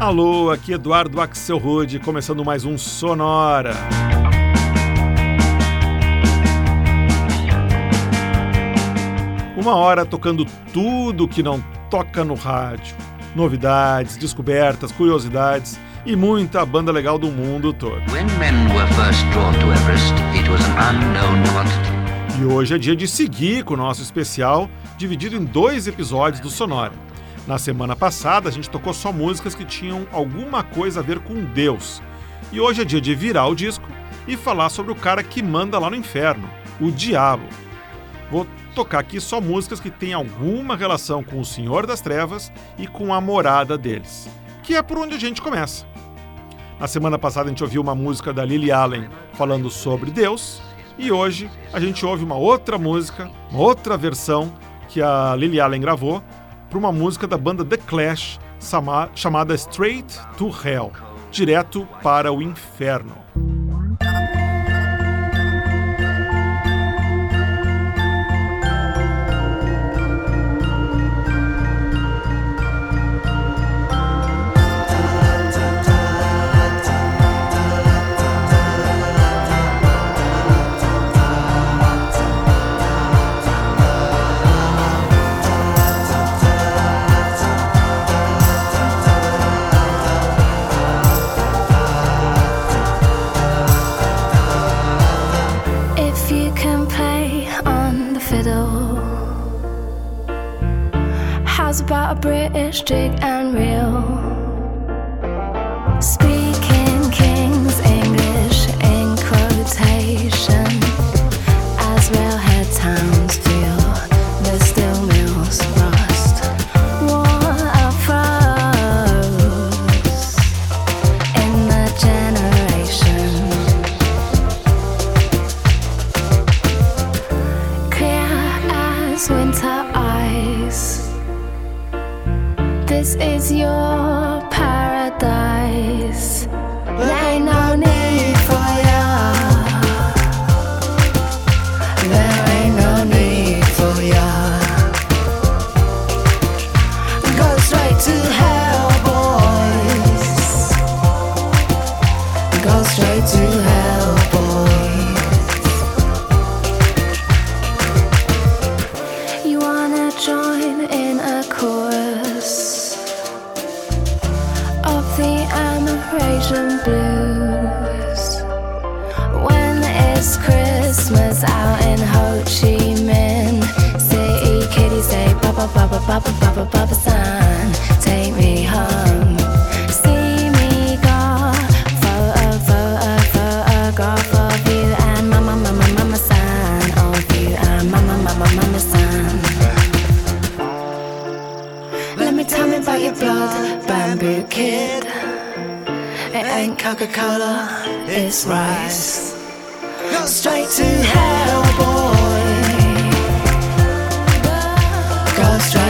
Alô, aqui Eduardo Axel Rude, começando mais um Sonora. Uma hora tocando tudo que não toca no rádio. Novidades, descobertas, curiosidades e muita banda legal do mundo todo. E hoje é dia de seguir com o nosso especial, dividido em dois episódios do Sonora. Na semana passada, a gente tocou só músicas que tinham alguma coisa a ver com Deus. E hoje é dia de virar o disco e falar sobre o cara que manda lá no inferno, o diabo. Vou tocar aqui só músicas que têm alguma relação com o Senhor das Trevas e com a morada deles, que é por onde a gente começa. Na semana passada a gente ouviu uma música da Lily Allen falando sobre Deus, e hoje a gente ouve uma outra música, uma outra versão que a Lily Allen gravou para uma música da banda The Clash chamada Straight to Hell Direto para o Inferno. about a British jig and reel. Speed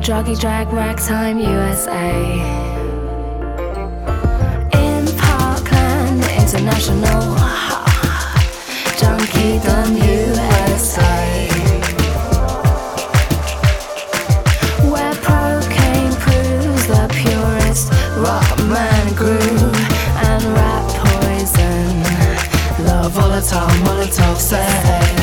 Jockey Drag Ragtime USA. In Parkland International, Junkie Junkiedom USA. Where cocaine proves the purest rock man groove and rap poison. The volatile Molotov says.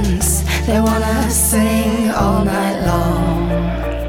Immigrants, they wanna sing all night long.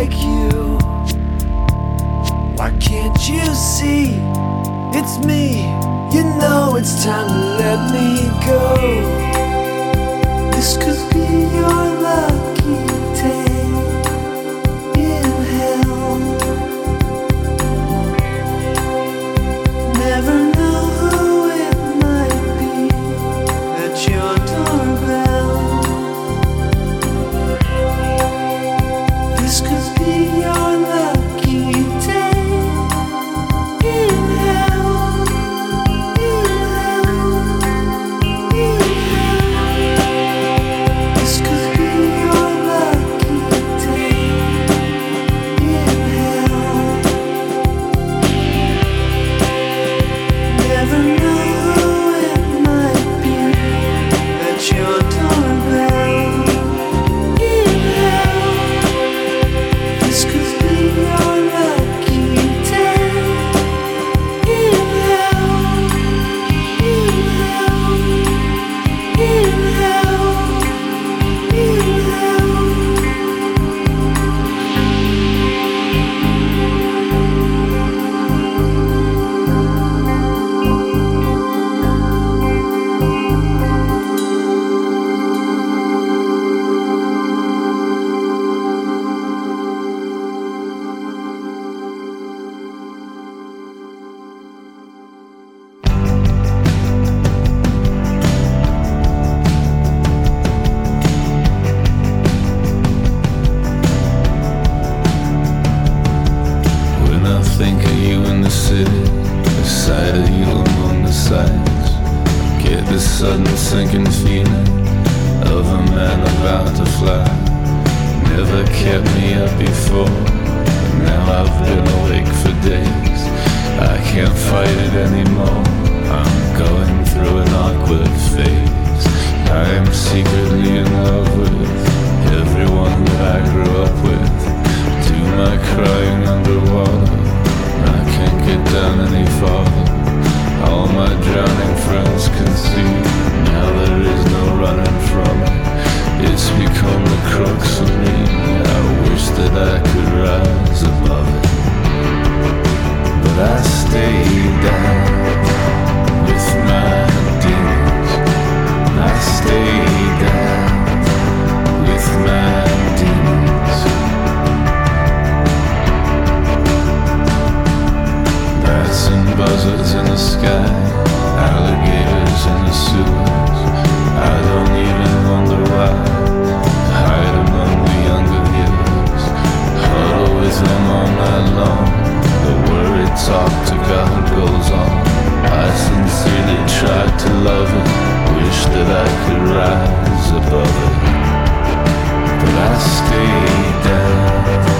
Like you. Why can't you see? It's me. You know it's time to let me go. This could be your lucky day city, the sight of you among the sights, get this sudden sinking feeling of a man about to fly. Never kept me up before, now I've been awake for days. I can't fight it anymore. I'm going through an awkward phase. I am secretly in love with everyone that I grew up with. Do my crying underwater. Can't get down any farther. All my drowning friends can see. Now there is no running from it. It's become the crux of me. I wish that I could rise above it. But I stay down with my demons. I stay down with my Bats and buzzards in the sky, alligators in the sewers. I don't even wonder why. Hide among the younger years, huddle with them all night long. The worried talk to God goes on. I sincerely tried to love it, wish that I could rise above it. But I stay down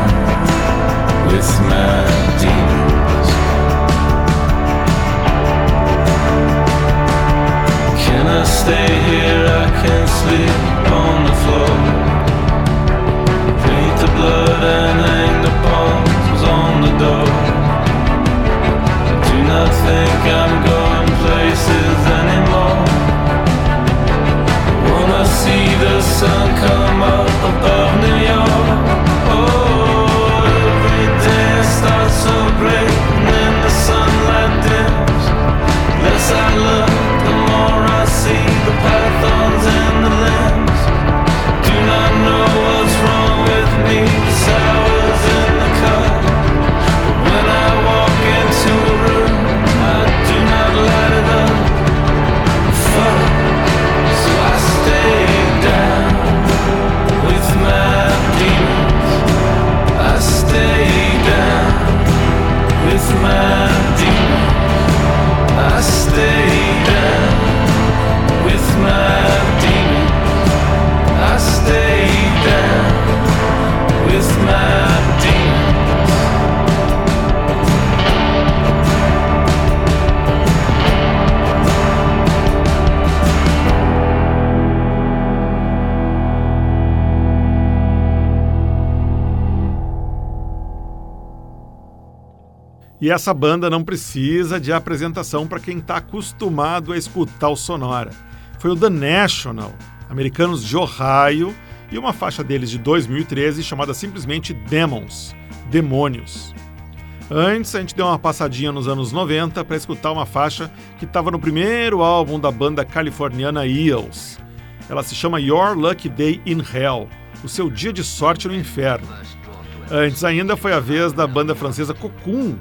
E essa banda não precisa de apresentação para quem está acostumado a escutar o Sonora. Foi o The National, americanos de Ohio, e uma faixa deles de 2013 chamada simplesmente Demons, Demônios. Antes, a gente deu uma passadinha nos anos 90 para escutar uma faixa que estava no primeiro álbum da banda californiana Eels. Ela se chama Your Lucky Day in Hell, o seu dia de sorte no inferno. Antes ainda foi a vez da banda francesa Cocoon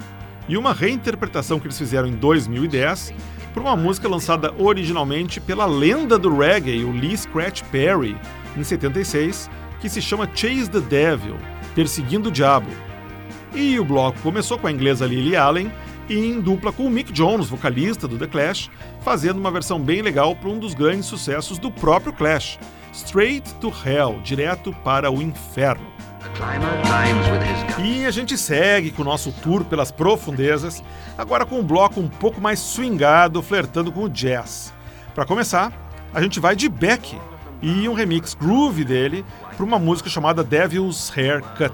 e uma reinterpretação que eles fizeram em 2010 por uma música lançada originalmente pela lenda do reggae, o Lee Scratch Perry, em 76, que se chama Chase the Devil, Perseguindo o Diabo. E o bloco começou com a inglesa Lily Allen e em dupla com o Mick Jones, vocalista do The Clash, fazendo uma versão bem legal para um dos grandes sucessos do próprio Clash, Straight to Hell, direto para o inferno. E a gente segue com o nosso tour pelas profundezas, agora com um bloco um pouco mais swingado, flertando com o jazz. Para começar, a gente vai de Beck e um remix groove dele para uma música chamada Devil's Haircut.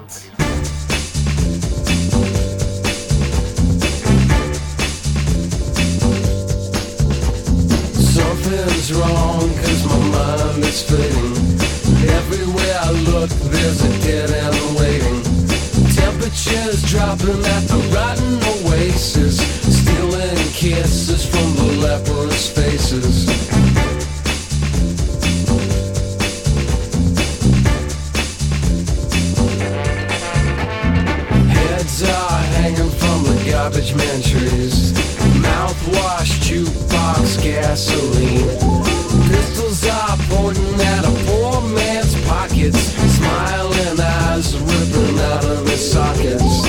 Something's wrong cause my mind is fading Everywhere I look there's a dead end waiting. Temperatures dropping at the rotten oasis. Stealing kisses from the leprous faces. Heads are hanging from the garbage man trees. Mouthwash, jukebox, gasoline. Pistols are pointing at a pockets Smiling eyes ripping out of his sockets.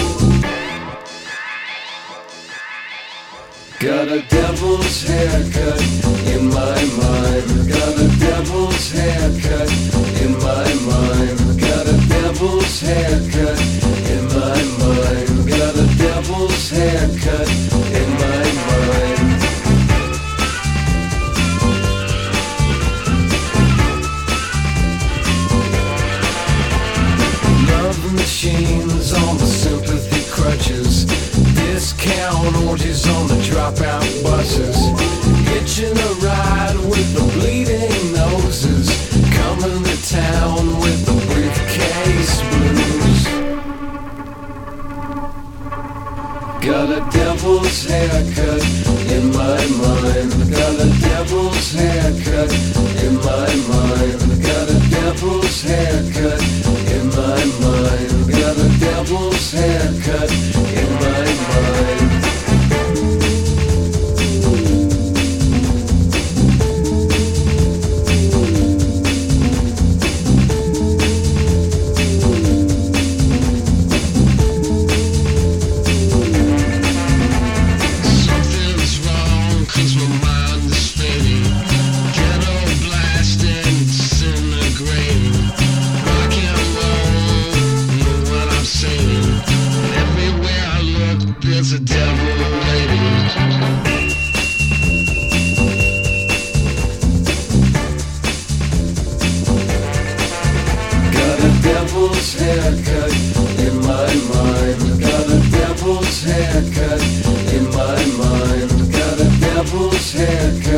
Got a devil's haircut in my mind. Got a devil's haircut in my mind. Got a devil's haircut dropout buses. Hitching a ride with the bleeding noses. Coming to town with the briefcase blues. Got a devil's haircut in my mind. Got a devil's haircut in my mind. Got a devil's haircut in my mind. Got a devil's haircut in my mind his head.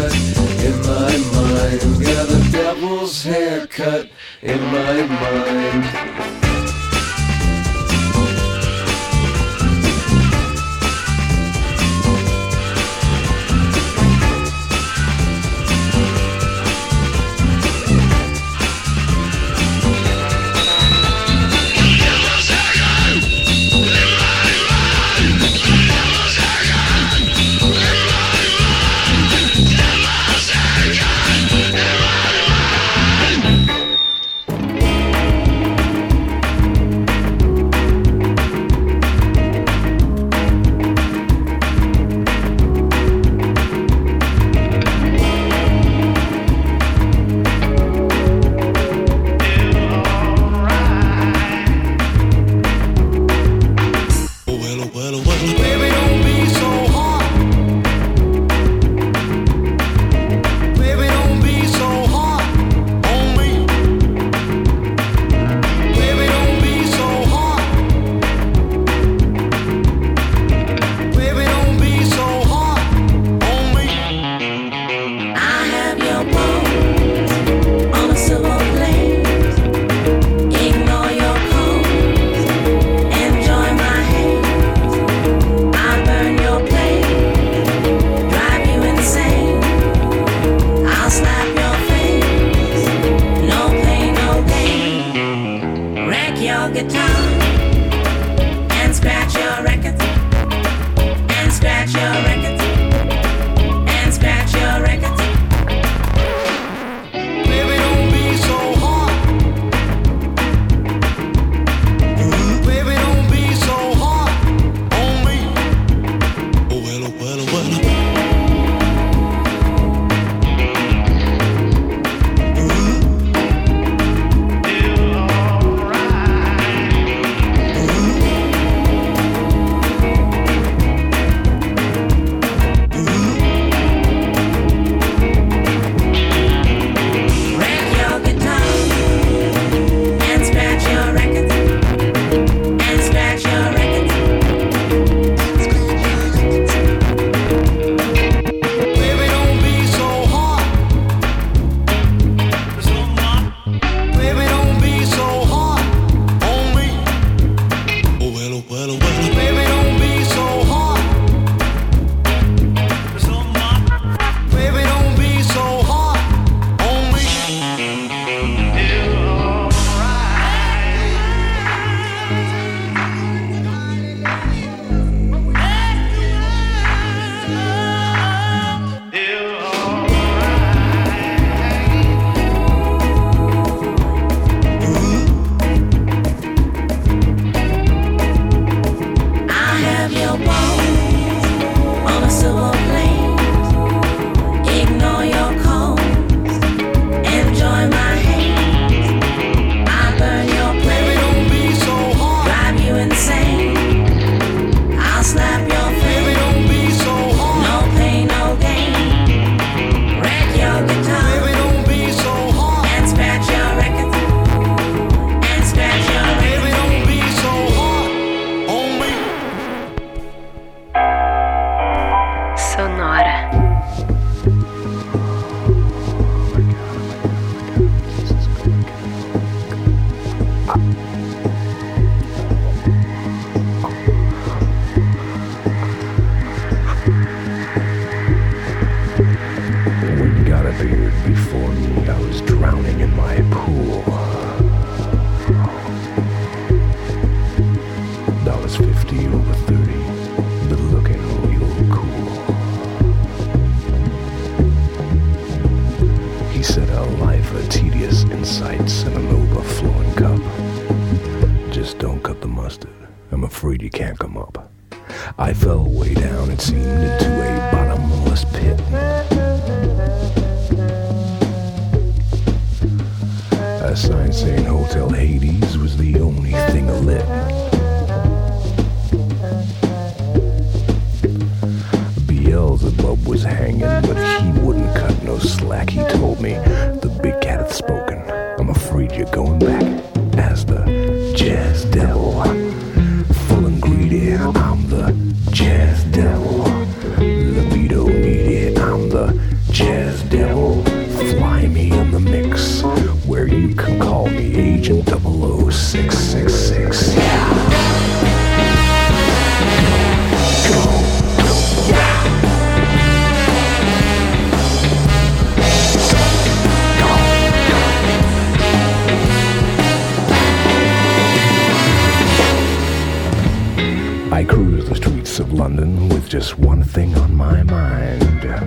London with just one thing on my mind. Yeah.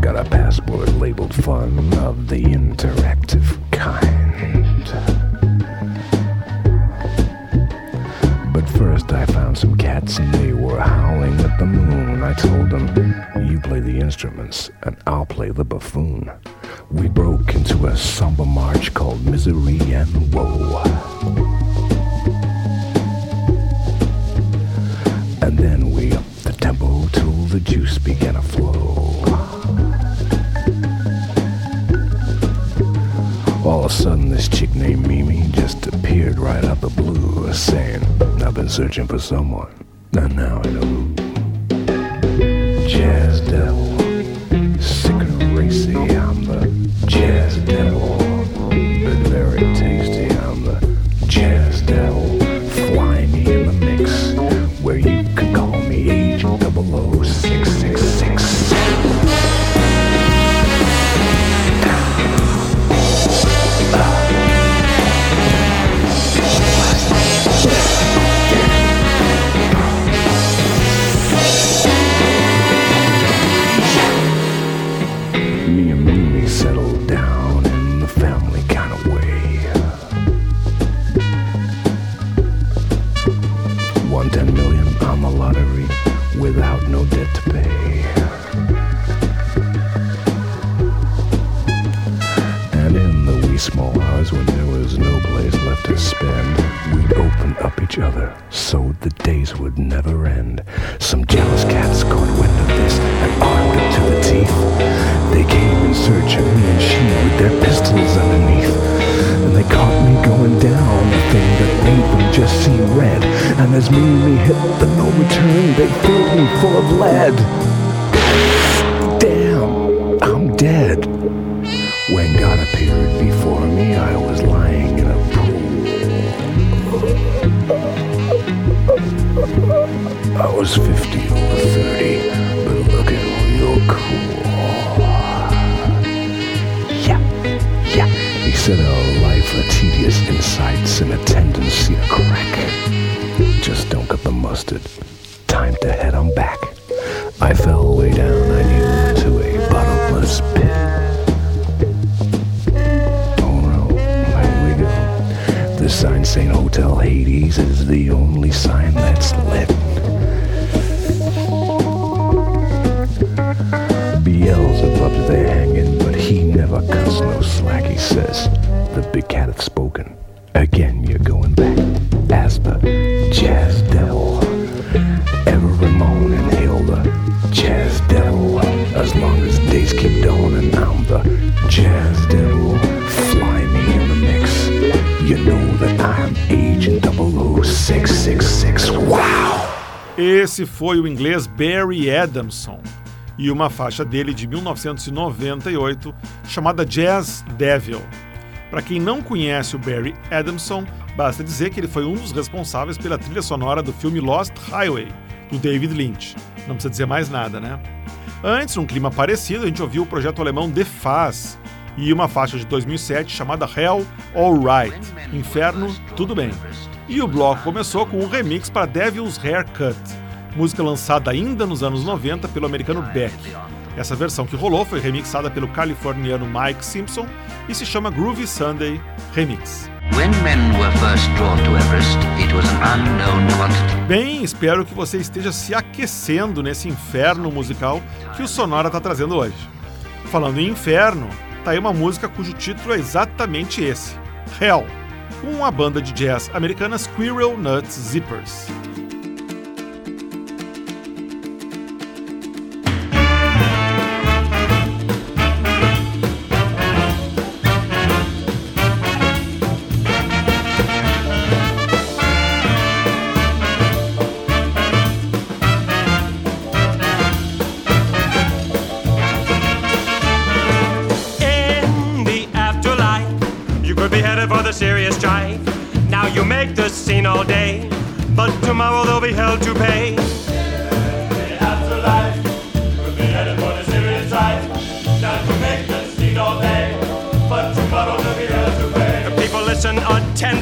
Got a passport labeled fun of the interactive kind. But first I found some cats and they were howling at the moon. I told them, you play the instruments and I'll play the buffoon. We broke into a somber march called Misery and Woe. And then we upped the tempo till the juice began to flow. All of a sudden, this chick named Mimi just appeared right out the blue, saying, I've been searching for someone, and now I know who. Jazz Devil, days would never end. Some jealous cats caught wind of this and armed her to the teeth. They came in search of me and she with their pistols underneath. And they caught me going down the thing that made them just see red. And as me and me hit the no return, they filled me full of lead. Was 50 foi o inglês Barry Adamson e uma faixa dele de 1998 chamada Jazz Devil. Para quem não conhece o Barry Adamson, basta dizer que ele foi um dos responsáveis pela trilha sonora do filme Lost Highway, do David Lynch. Não precisa dizer mais nada, né? Antes, num clima parecido, a gente ouviu o projeto alemão The Faz e uma faixa de 2007 chamada Hell All Right, Inferno Tudo Bem. E o bloco começou com um remix para Devil's Haircut, música lançada ainda nos anos 90 pelo americano Beck. Essa versão que rolou foi remixada pelo californiano Mike Simpson e se chama Groovy Sunday Remix. Bem, espero que você esteja se aquecendo nesse inferno musical que o Sonora está trazendo hoje. Falando em inferno, tá aí uma música cujo título é exatamente esse: Hell, com a banda de jazz americana Squirrel Nut Zippers.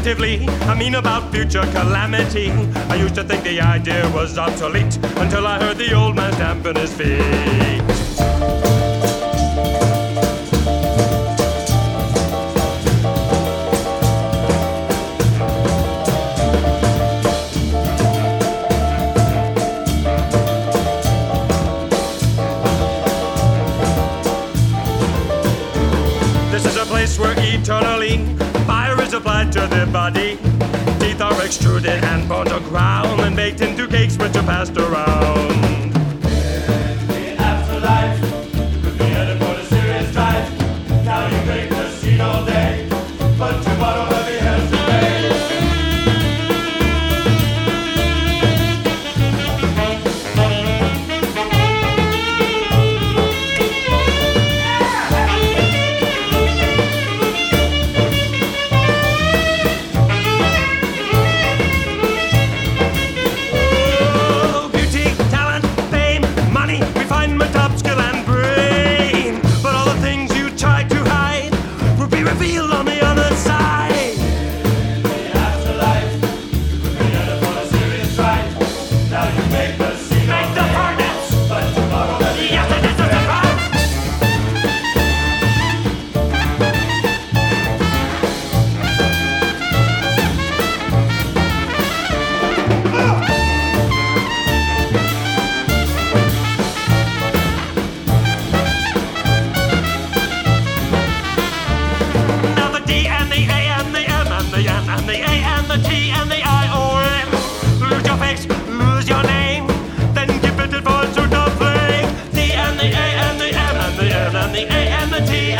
negatively. I mean about future calamity. I used to think the idea was obsolete until I heard the old man stamping his feet. Pastor.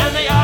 and they are.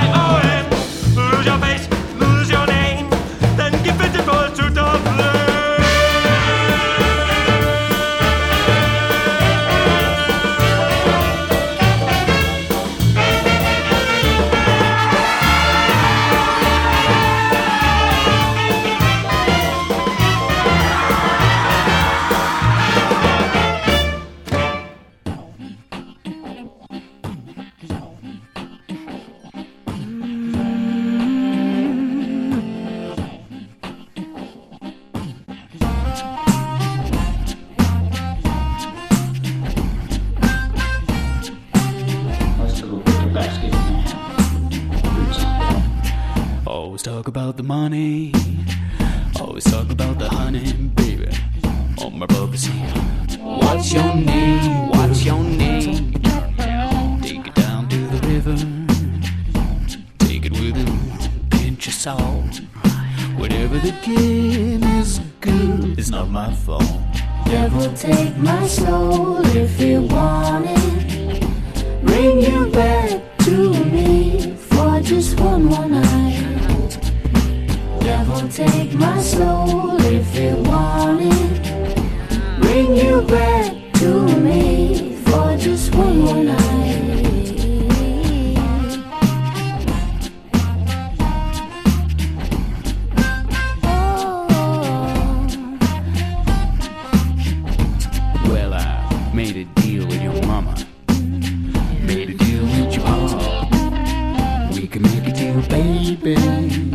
can make a deal, baby.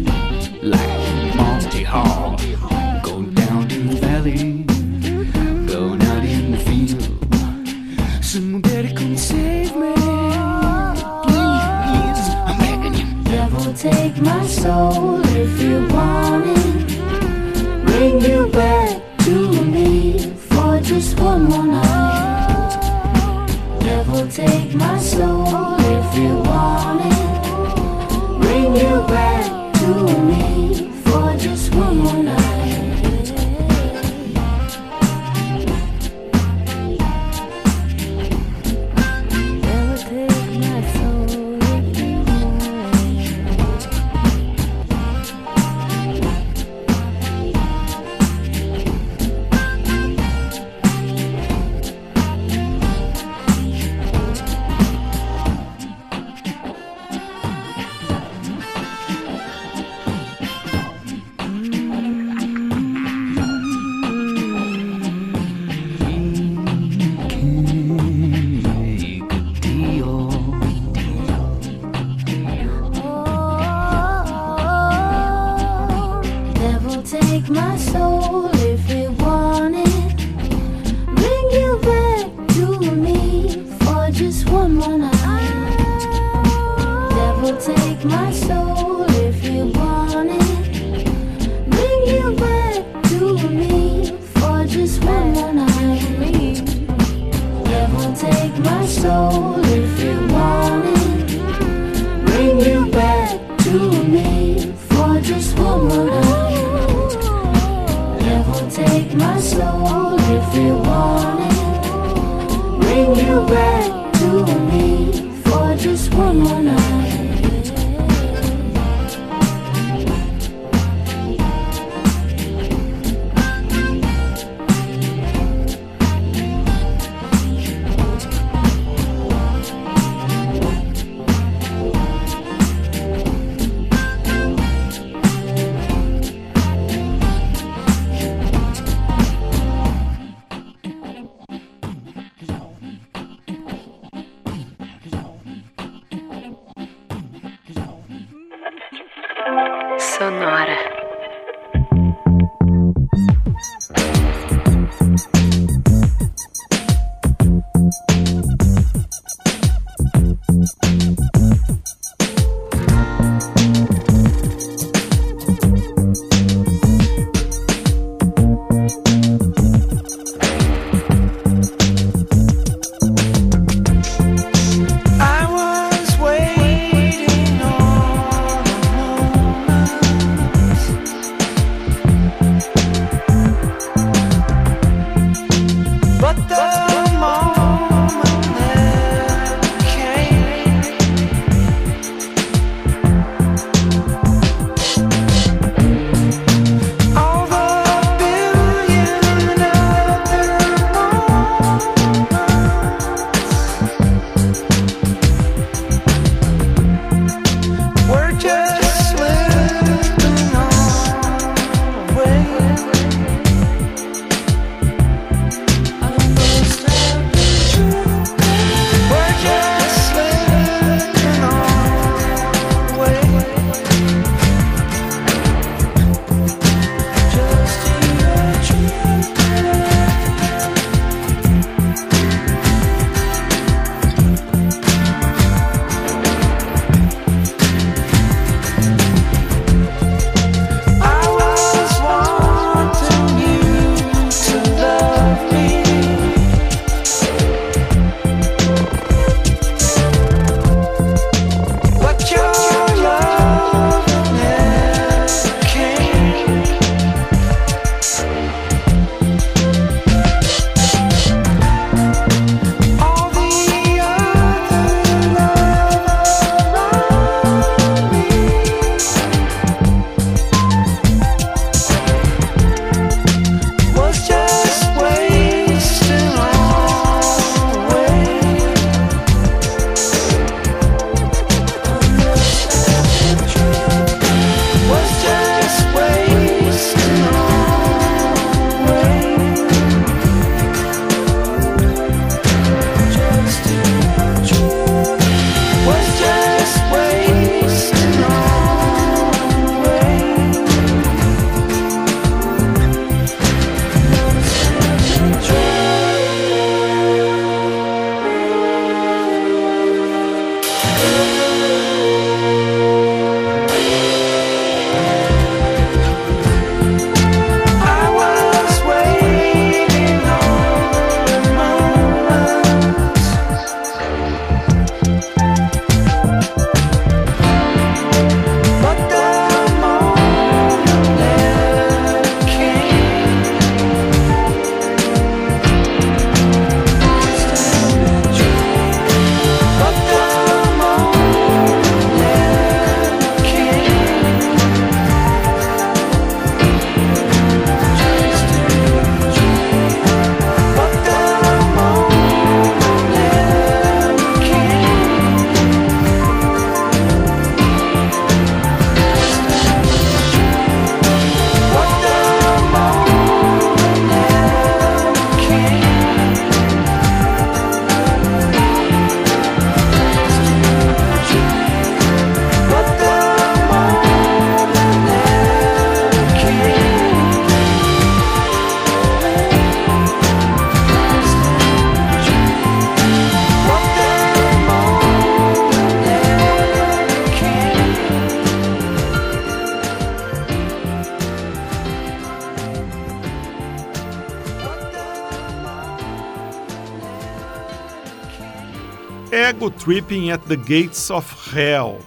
Tripping at the Gates of Hell,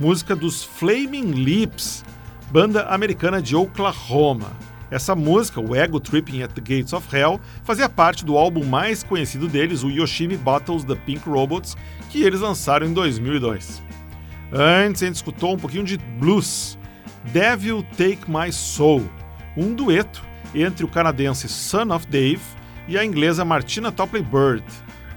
música dos Flaming Lips, banda americana de Oklahoma. Essa música, o Ego Tripping at the Gates of Hell, fazia parte do álbum mais conhecido deles, o Yoshimi Battles the Pink Robots, que eles lançaram em 2002. Antes, a gente escutou um pouquinho de blues, Devil Take My Soul, um dueto entre o canadense Son of Dave e a inglesa Martina Topley Bird.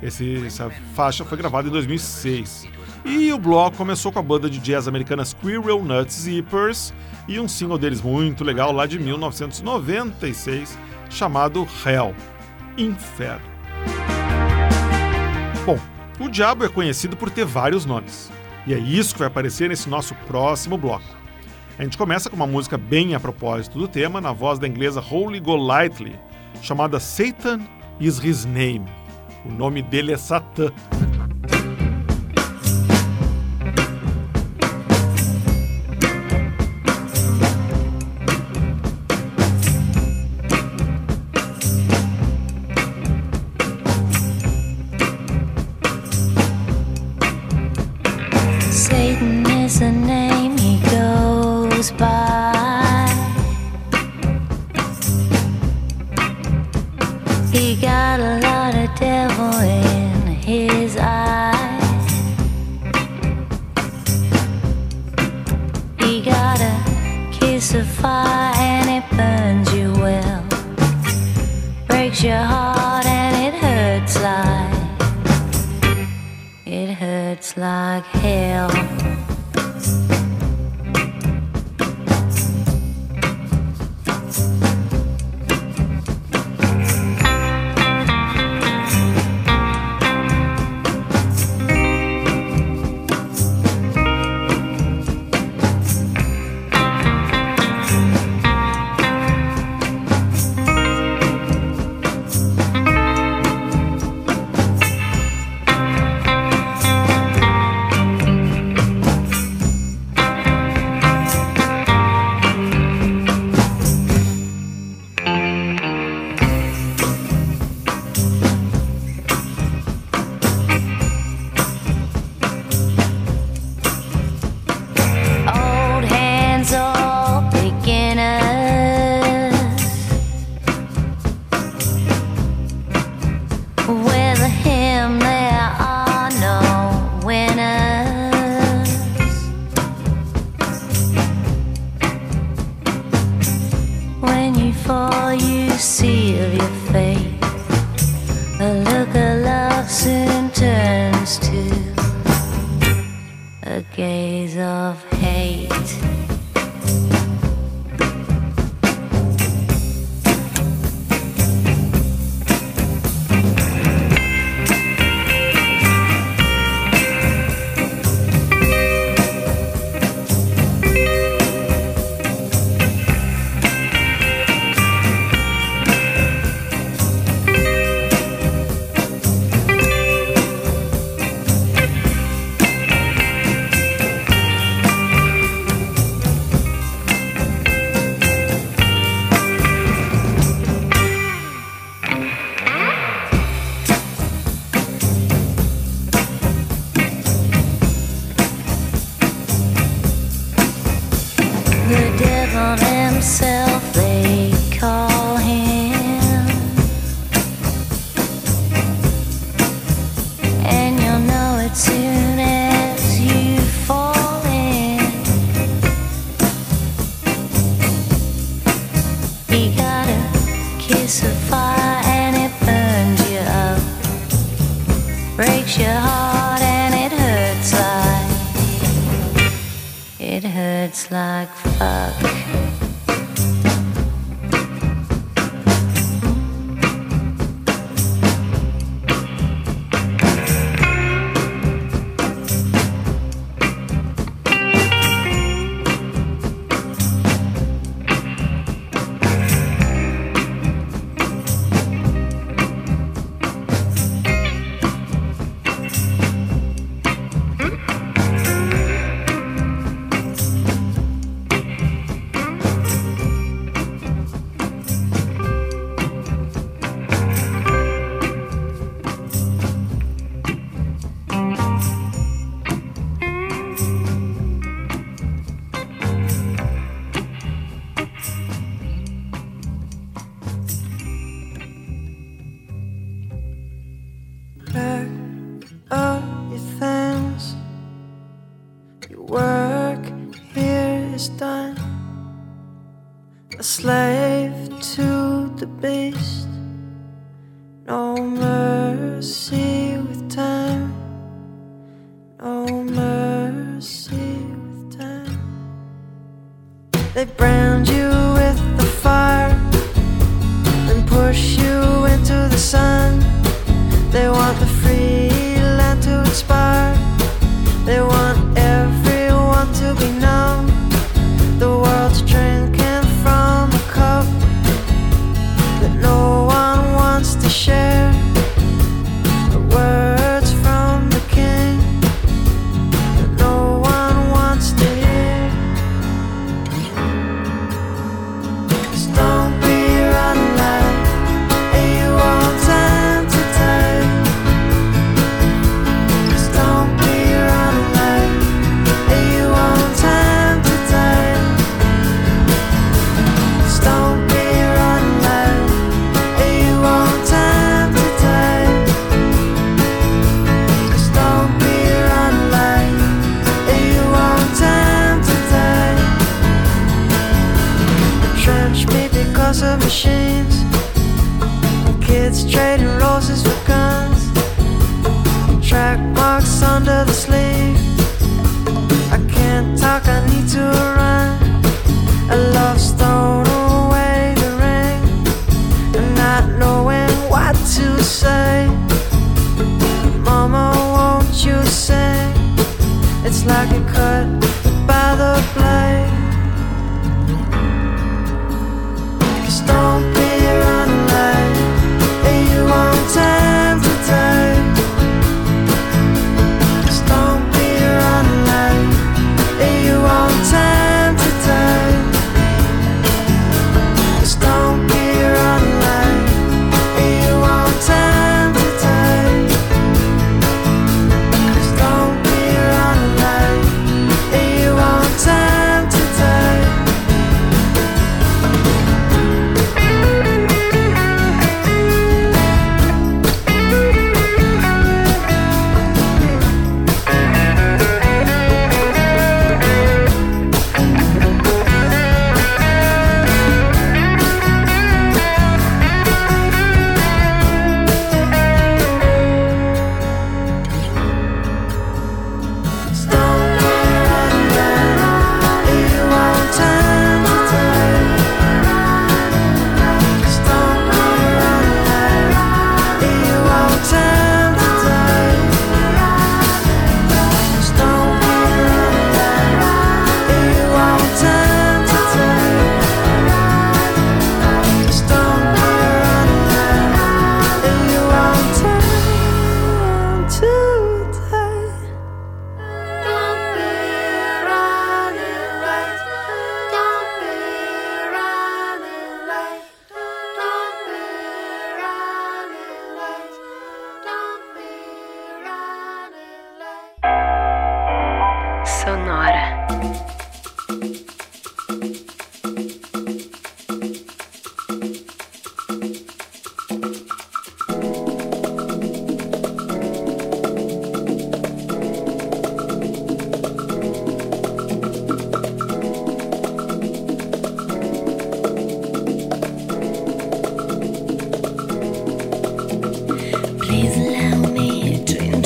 Esse, essa faixa foi gravada em 2006. E o bloco começou com a banda de jazz americana Squirrel Nut Zippers e um single deles muito legal lá de 1996 chamado Hell Inferno. Bom, o diabo é conhecido por ter vários nomes. E é isso que vai aparecer nesse nosso próximo bloco. A gente começa com uma música bem a propósito do tema, na voz da inglesa Holy Golightly, chamada Satan is His Name. O nome dele é Satã.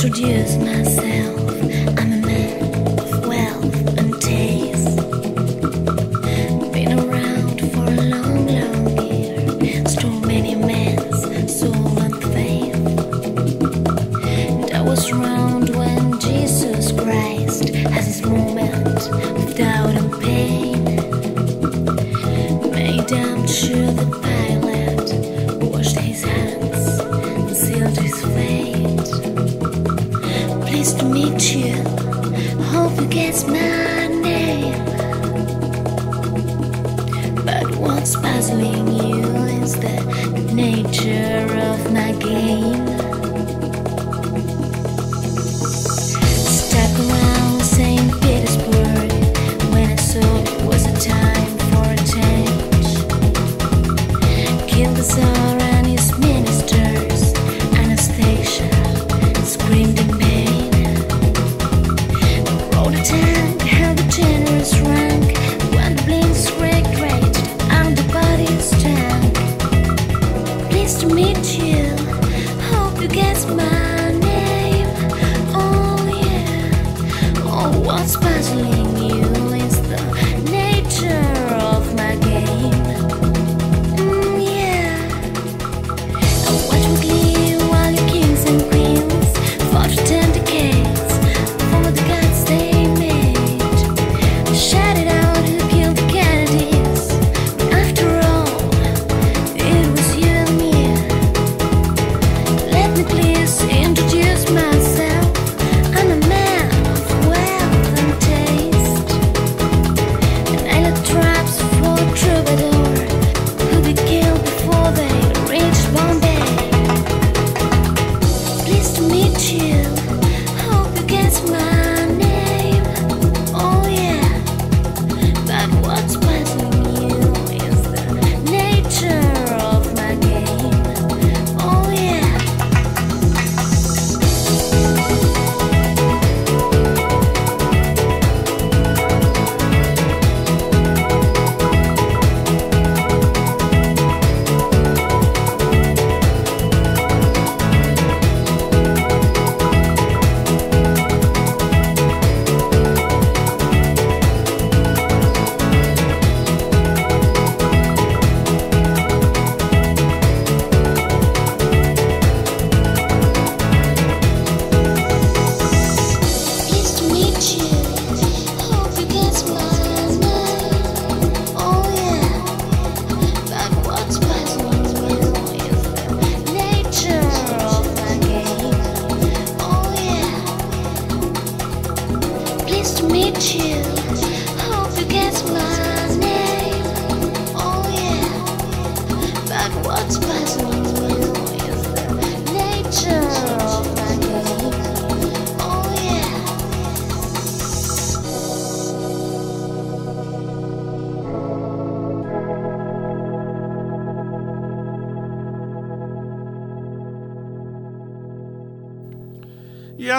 Introduce myself.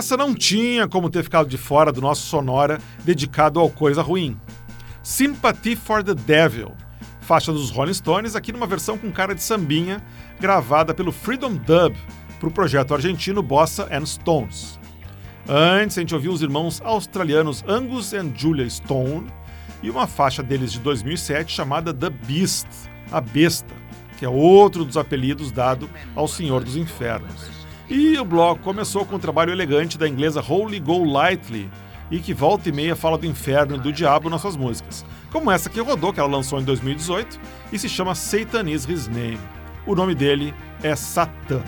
Essa não tinha como ter ficado de fora do nosso sonora dedicado ao Coisa Ruim. Sympathy for the Devil, faixa dos Rolling Stones, aqui numa versão com cara de sambinha, gravada pelo Freedom Dub para o projeto argentino Bossa and Stones. Antes, a gente ouviu os irmãos australianos Angus e Julia Stone e uma faixa deles de 2007 chamada The Beast, a Besta, que é outro dos apelidos dado ao Senhor dos Infernos. E o bloco começou com um trabalho elegante da inglesa Holy Go Lightly, e que volta e meia fala do inferno e do diabo nas suas músicas, como essa que rodou, que ela lançou em 2018 e se chama Satan is His Name. O nome dele é Satã.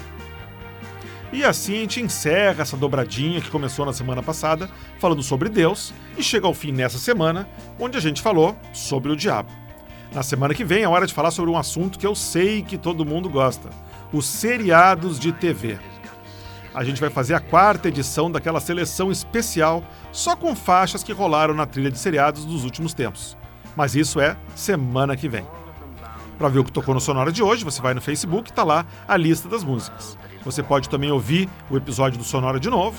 E assim a gente encerra essa dobradinha que começou na semana passada, falando sobre Deus, e chega ao fim nessa semana, onde a gente falou sobre o diabo. Na semana que vem é hora de falar sobre um assunto que eu sei que todo mundo gosta: os seriados de TV. A gente vai fazer a quarta edição daquela seleção especial só com faixas que rolaram na trilha de seriados dos últimos tempos. Mas isso é semana que vem. Para ver o que tocou no Sonora de hoje, você vai no Facebook tá lá a lista das músicas. Você pode também ouvir o episódio do Sonora de novo,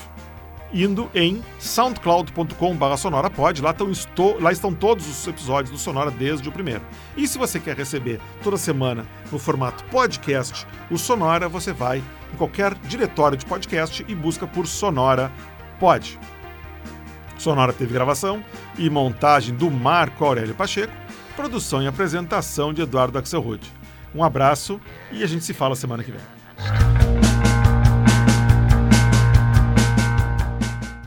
indo em soundcloud.com.br sonorapod. Lá, estão lá estão todos os episódios do Sonora desde o primeiro. E se você quer receber toda semana no formato podcast o Sonora, você vai em qualquer diretório de podcast e busca por Sonora Pod. Sonora teve gravação e montagem do Marco Aurélio Pacheco, produção e apresentação de Eduardo Axelrod. Um abraço e a gente se fala semana que vem.